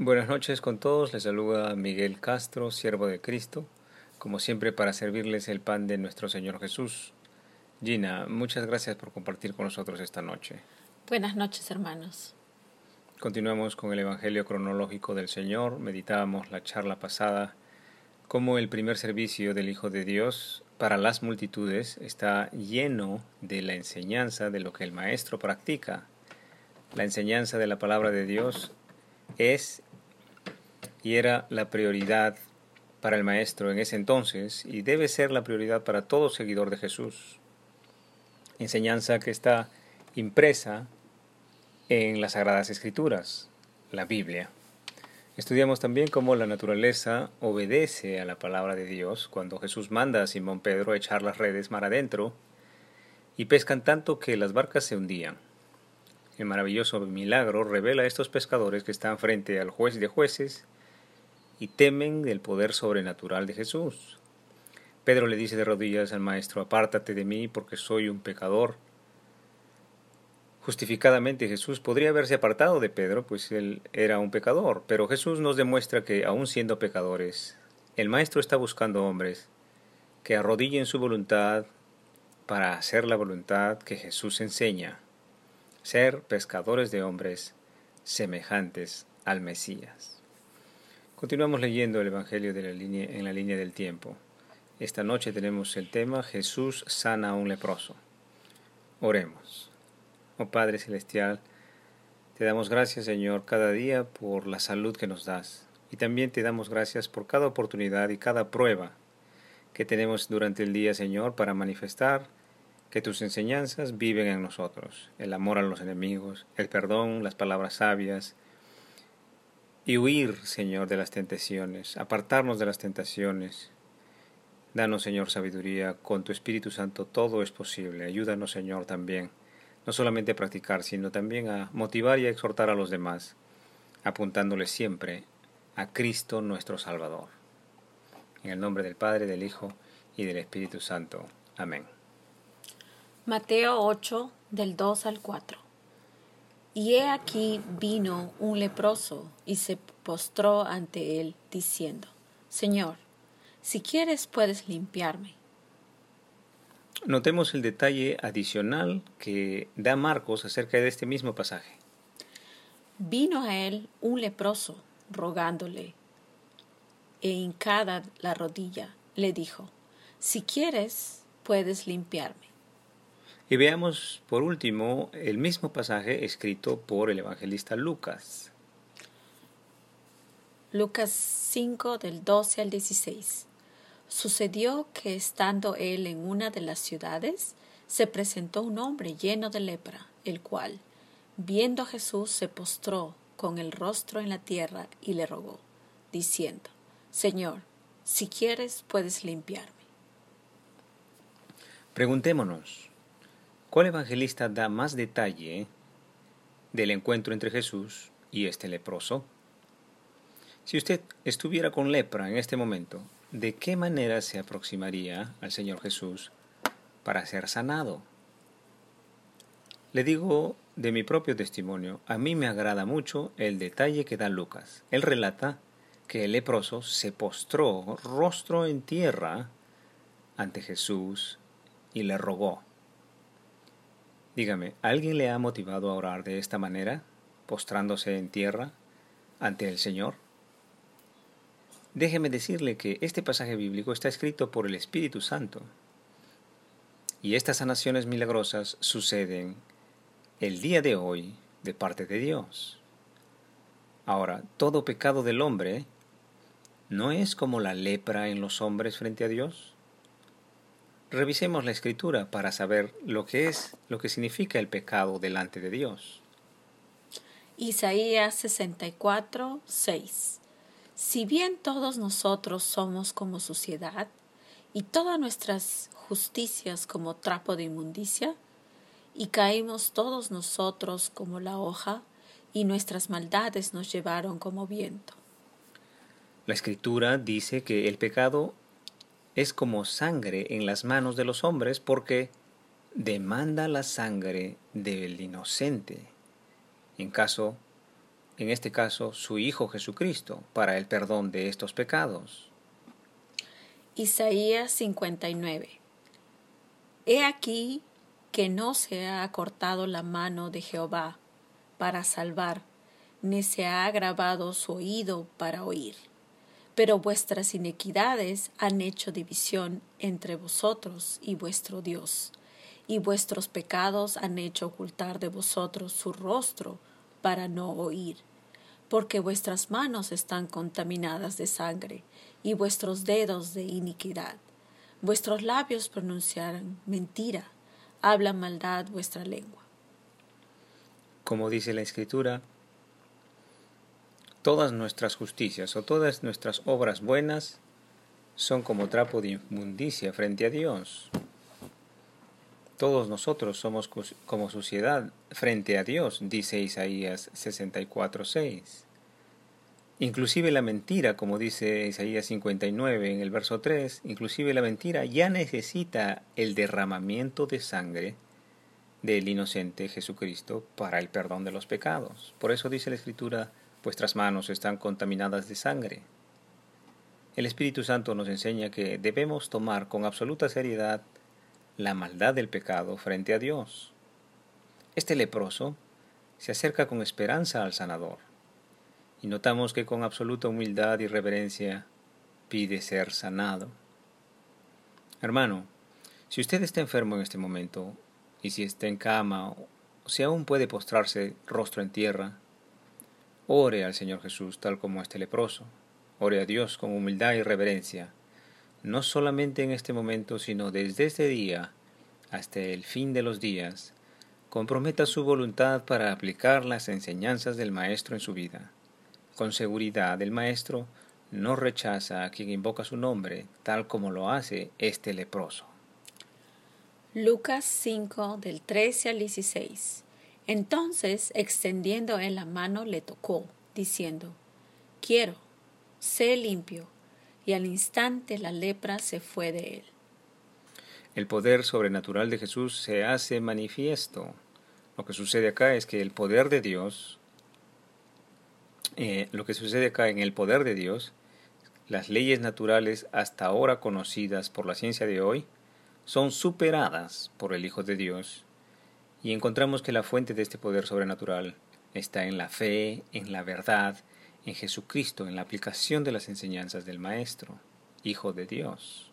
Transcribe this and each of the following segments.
Buenas noches con todos, les saluda Miguel Castro, siervo de Cristo, como siempre para servirles el pan de nuestro Señor Jesús. Gina, muchas gracias por compartir con nosotros esta noche. Buenas noches, hermanos. Continuamos con el Evangelio cronológico del Señor. Meditábamos la charla pasada cómo el primer servicio del Hijo de Dios para las multitudes está lleno de la enseñanza de lo que el Maestro practica. La enseñanza de la palabra de Dios es y era la prioridad para el Maestro en ese entonces y debe ser la prioridad para todo seguidor de Jesús. Enseñanza que está impresa en las Sagradas Escrituras, la Biblia. Estudiamos también cómo la naturaleza obedece a la palabra de Dios cuando Jesús manda a Simón Pedro a echar las redes mar adentro y pescan tanto que las barcas se hundían. El maravilloso milagro revela a estos pescadores que están frente al juez de jueces y temen del poder sobrenatural de Jesús. Pedro le dice de rodillas al maestro, apártate de mí porque soy un pecador. Justificadamente Jesús podría haberse apartado de Pedro, pues él era un pecador, pero Jesús nos demuestra que, aun siendo pecadores, el Maestro está buscando hombres que arrodillen su voluntad para hacer la voluntad que Jesús enseña, ser pescadores de hombres semejantes al Mesías. Continuamos leyendo el Evangelio en la línea del tiempo. Esta noche tenemos el tema Jesús sana a un leproso. Oremos. Oh Padre Celestial, te damos gracias, Señor, cada día por la salud que nos das. Y también te damos gracias por cada oportunidad y cada prueba que tenemos durante el día, Señor, para manifestar que tus enseñanzas viven en nosotros. El amor a los enemigos, el perdón, las palabras sabias. Y huir, Señor, de las tentaciones, apartarnos de las tentaciones. Danos, Señor, sabiduría. Con tu Espíritu Santo todo es posible. Ayúdanos, Señor, también no solamente a practicar, sino también a motivar y a exhortar a los demás, apuntándoles siempre a Cristo nuestro Salvador. En el nombre del Padre, del Hijo y del Espíritu Santo. Amén. Mateo 8, del 2 al 4. Y he aquí vino un leproso y se postró ante él, diciendo, Señor, si quieres puedes limpiarme. Notemos el detalle adicional que da Marcos acerca de este mismo pasaje. Vino a él un leproso, rogándole, e hincada la rodilla, le dijo, si quieres, puedes limpiarme. Y veamos por último el mismo pasaje escrito por el evangelista Lucas. Lucas 5 del 12 al 16. Sucedió que estando él en una de las ciudades, se presentó un hombre lleno de lepra, el cual, viendo a Jesús, se postró con el rostro en la tierra y le rogó, diciendo, Señor, si quieres puedes limpiarme. Preguntémonos, ¿cuál evangelista da más detalle del encuentro entre Jesús y este leproso? Si usted estuviera con lepra en este momento, ¿de qué manera se aproximaría al Señor Jesús para ser sanado? Le digo de mi propio testimonio, a mí me agrada mucho el detalle que da Lucas. Él relata que el leproso se postró rostro en tierra ante Jesús y le rogó. Dígame, ¿alguien le ha motivado a orar de esta manera, postrándose en tierra ante el Señor? Déjeme decirle que este pasaje bíblico está escrito por el Espíritu Santo. Y estas sanaciones milagrosas suceden el día de hoy de parte de Dios. Ahora, todo pecado del hombre no es como la lepra en los hombres frente a Dios. Revisemos la escritura para saber lo que es, lo que significa el pecado delante de Dios. Isaías 64, 6 si bien todos nosotros somos como suciedad y todas nuestras justicias como trapo de inmundicia, y caímos todos nosotros como la hoja, y nuestras maldades nos llevaron como viento. La escritura dice que el pecado es como sangre en las manos de los hombres porque demanda la sangre del inocente. En caso en este caso su Hijo Jesucristo, para el perdón de estos pecados. Isaías 59 He aquí que no se ha acortado la mano de Jehová para salvar, ni se ha agravado su oído para oír. Pero vuestras inequidades han hecho división entre vosotros y vuestro Dios, y vuestros pecados han hecho ocultar de vosotros su rostro para no oír, porque vuestras manos están contaminadas de sangre, y vuestros dedos de iniquidad. Vuestros labios pronunciarán mentira, habla maldad vuestra lengua. Como dice la Escritura, todas nuestras justicias o todas nuestras obras buenas son como trapo de inmundicia frente a Dios. Todos nosotros somos como suciedad frente a Dios, dice Isaías 64.6. Inclusive la mentira, como dice Isaías 59 en el verso 3, inclusive la mentira ya necesita el derramamiento de sangre del inocente Jesucristo para el perdón de los pecados. Por eso dice la Escritura, vuestras manos están contaminadas de sangre. El Espíritu Santo nos enseña que debemos tomar con absoluta seriedad la maldad del pecado frente a Dios. Este leproso se acerca con esperanza al sanador y notamos que con absoluta humildad y reverencia pide ser sanado. Hermano, si usted está enfermo en este momento, y si está en cama, o si aún puede postrarse rostro en tierra, ore al Señor Jesús tal como este leproso. Ore a Dios con humildad y reverencia, no solamente en este momento, sino desde este día hasta el fin de los días. Comprometa su voluntad para aplicar las enseñanzas del Maestro en su vida. Con seguridad el Maestro no rechaza a quien invoca su nombre, tal como lo hace este leproso. Lucas 5 del 13 al 16. Entonces, extendiendo él la mano, le tocó, diciendo, Quiero, sé limpio. Y al instante la lepra se fue de él. El poder sobrenatural de Jesús se hace manifiesto. Lo que sucede acá es que el poder de Dios eh, lo que sucede acá en el poder de Dios, las leyes naturales hasta ahora conocidas por la ciencia de hoy, son superadas por el Hijo de Dios, y encontramos que la fuente de este poder sobrenatural está en la fe, en la verdad, en Jesucristo, en la aplicación de las enseñanzas del Maestro, Hijo de Dios.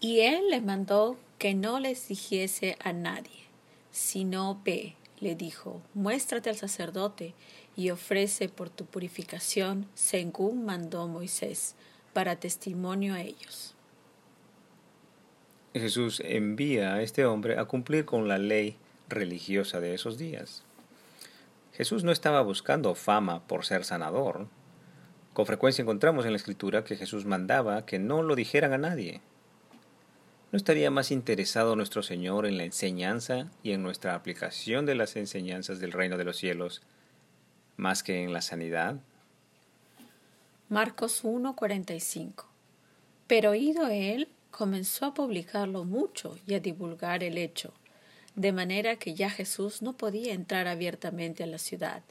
Y él le mandó que no les dijese a nadie, sino ve, le dijo, muéstrate al sacerdote y ofrece por tu purificación según mandó Moisés, para testimonio a ellos. Jesús envía a este hombre a cumplir con la ley religiosa de esos días. Jesús no estaba buscando fama por ser sanador. Con frecuencia encontramos en la Escritura que Jesús mandaba que no lo dijeran a nadie. ¿No estaría más interesado nuestro Señor en la enseñanza y en nuestra aplicación de las enseñanzas del reino de los cielos más que en la sanidad? Marcos 1:45 Pero oído él, comenzó a publicarlo mucho y a divulgar el hecho, de manera que ya Jesús no podía entrar abiertamente a la ciudad,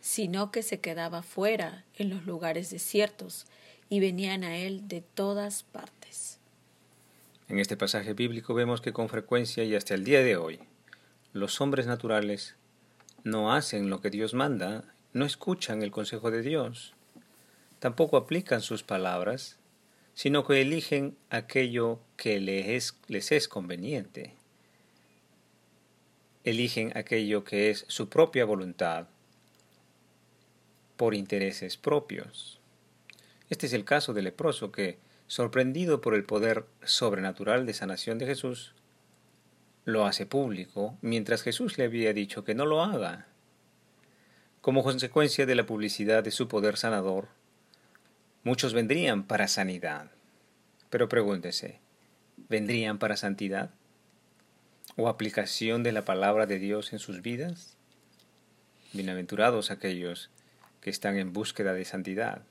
sino que se quedaba fuera en los lugares desiertos, y venían a él de todas partes. En este pasaje bíblico vemos que con frecuencia y hasta el día de hoy, los hombres naturales no hacen lo que Dios manda no escuchan el consejo de Dios, tampoco aplican sus palabras, sino que eligen aquello que les es, conveniente. Eligen aquello que es su propia voluntad por intereses propios. Este es el caso del leproso que, sorprendido por el poder sobrenatural de sanación de Jesús, lo hace público, mientras Jesús le había dicho que no lo haga. Como consecuencia de la publicidad de su poder sanador, muchos vendrían para sanidad. Pero pregúntese, ¿vendrían para santidad? ¿O aplicación de la palabra de Dios en sus vidas? Bienaventurados aquellos que están en búsqueda de santidad,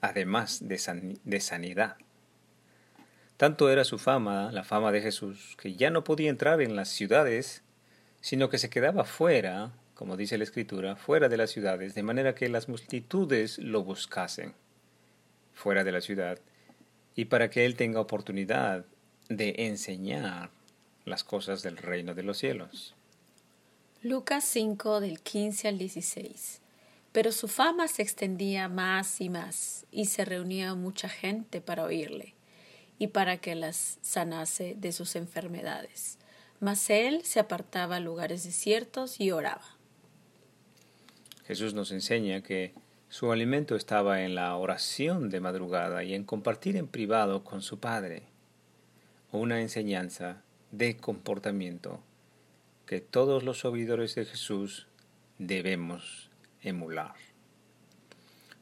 además de, de sanidad. Tanto era su fama, la fama de Jesús, que ya no podía entrar en las ciudades, sino que se quedaba fuera como dice la Escritura, fuera de las ciudades, de manera que las multitudes lo buscasen fuera de la ciudad, y para que Él tenga oportunidad de enseñar las cosas del reino de los cielos. Lucas 5 del 15 al 16. Pero su fama se extendía más y más, y se reunía mucha gente para oírle, y para que las sanase de sus enfermedades. Mas él se apartaba a lugares desiertos y oraba. Jesús nos enseña que su alimento estaba en la oración de madrugada y en compartir en privado con su Padre. Una enseñanza de comportamiento que todos los oidores de Jesús debemos emular.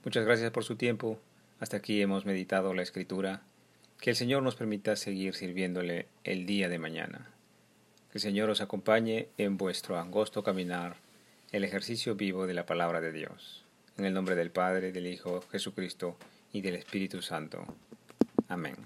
Muchas gracias por su tiempo. Hasta aquí hemos meditado la escritura. Que el Señor nos permita seguir sirviéndole el día de mañana. Que el Señor os acompañe en vuestro angosto caminar el ejercicio vivo de la palabra de Dios. En el nombre del Padre, del Hijo, Jesucristo y del Espíritu Santo. Amén.